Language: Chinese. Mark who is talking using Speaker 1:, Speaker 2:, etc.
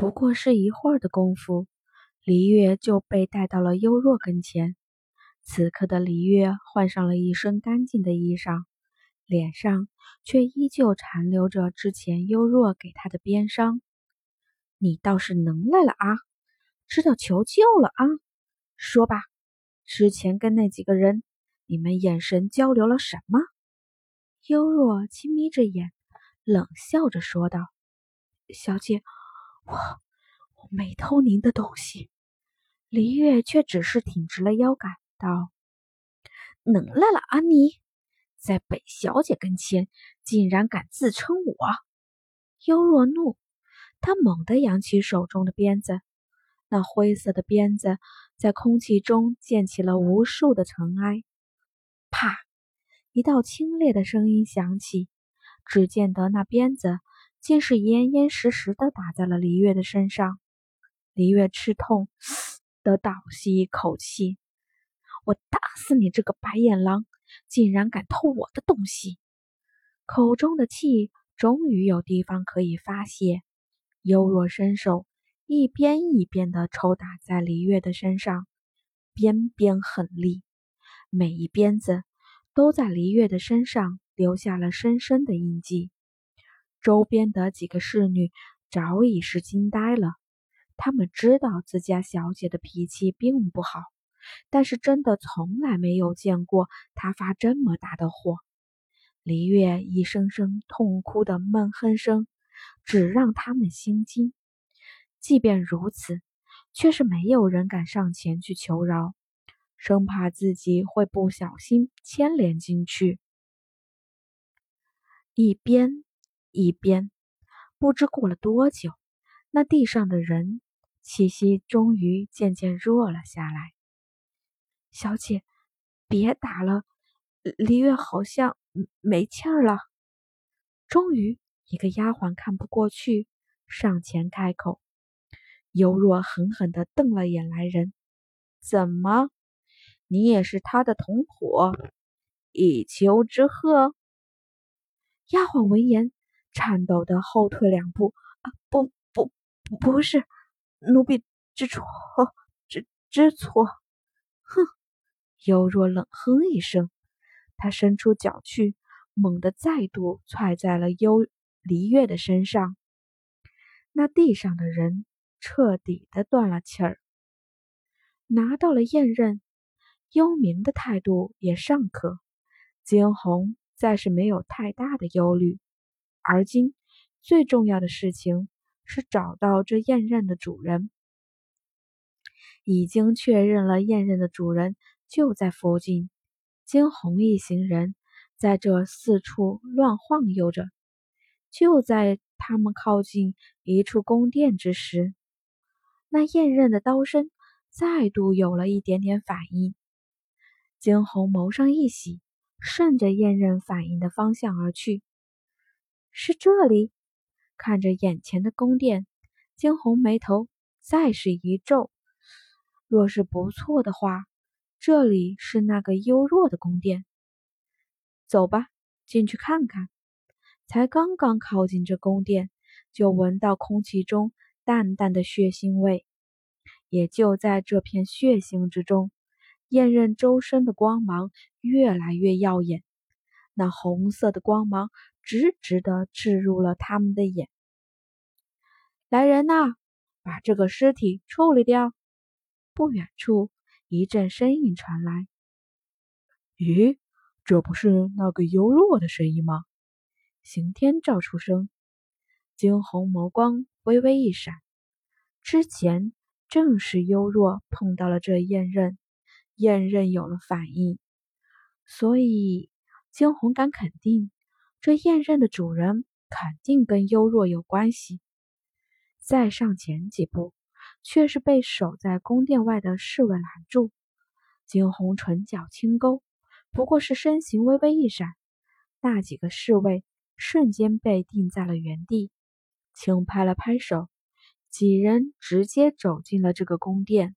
Speaker 1: 不过是一会儿的功夫，黎月就被带到了幽若跟前。此刻的黎月换上了一身干净的衣裳，脸上却依旧残留着之前幽若给她的鞭伤。你倒是能来了啊！知道求救了啊！说吧，之前跟那几个人，你们眼神交流了什么？幽若轻眯着眼，冷笑着说道：“小姐，我我没偷您的东西。”黎月却只是挺直了腰杆。道：“能耐了安妮在北小姐跟前竟然敢自称我！”幽若怒，他猛地扬起手中的鞭子，那灰色的鞭子在空气中溅起了无数的尘埃。啪！一道清冽的声音响起，只见得那鞭子竟是严严实实的打在了黎月的身上。黎月吃痛的倒吸一口气。我打死你这个白眼狼！竟然敢偷我的东西！口中的气终于有地方可以发泄。幽若伸手，一鞭一鞭的抽打在黎月的身上，鞭鞭狠厉，每一鞭子都在黎月的身上留下了深深的印记。周边的几个侍女早已是惊呆了，她们知道自家小姐的脾气并不好。但是真的从来没有见过她发这么大的火。黎月一声声痛哭的闷哼声，只让他们心惊。即便如此，却是没有人敢上前去求饶，生怕自己会不小心牵连进去。一边一边，不知过了多久，那地上的人气息终于渐渐弱了下来。小姐，别打了，黎月好像没气儿了。终于，一个丫鬟看不过去，上前开口。幽若狠狠地瞪了眼来人：“怎么，你也是他的同伙？一丘之貉？”丫鬟闻言，颤抖地后退两步：“啊，不不，不是，奴婢知错，知知错。”哼。幽若冷哼一声，他伸出脚去，猛地再度踹在了幽离月的身上。那地上的人彻底的断了气儿。拿到了验刃，幽冥的态度也尚可。惊鸿再是没有太大的忧虑，而今最重要的事情是找到这验刃的主人。已经确认了验刃的主人。就在附近，惊鸿一行人在这四处乱晃悠着。就在他们靠近一处宫殿之时，那验刃的刀身再度有了一点点反应。惊鸿眸上一喜，顺着验刃反应的方向而去。是这里？看着眼前的宫殿，惊鸿眉头再是一皱。若是不错的话。这里是那个幽若的宫殿，走吧，进去看看。才刚刚靠近这宫殿，就闻到空气中淡淡的血腥味。也就在这片血腥之中，燕刃周身的光芒越来越耀眼，那红色的光芒直直的刺入了他们的眼。来人呐，把这个尸体处理掉！不远处。一阵声音传来：“
Speaker 2: 咦，这不是那个幽若的声音吗？”
Speaker 1: 刑天照出声，惊鸿眸光微微一闪。之前正是幽若碰到了这燕刃，燕刃有了反应，所以惊鸿敢肯定，这燕刃的主人肯定跟幽若有关系。再上前几步。却是被守在宫殿外的侍卫拦住。惊鸿唇角轻勾，不过是身形微微一闪，那几个侍卫瞬间被定在了原地，轻拍了拍手，几人直接走进了这个宫殿。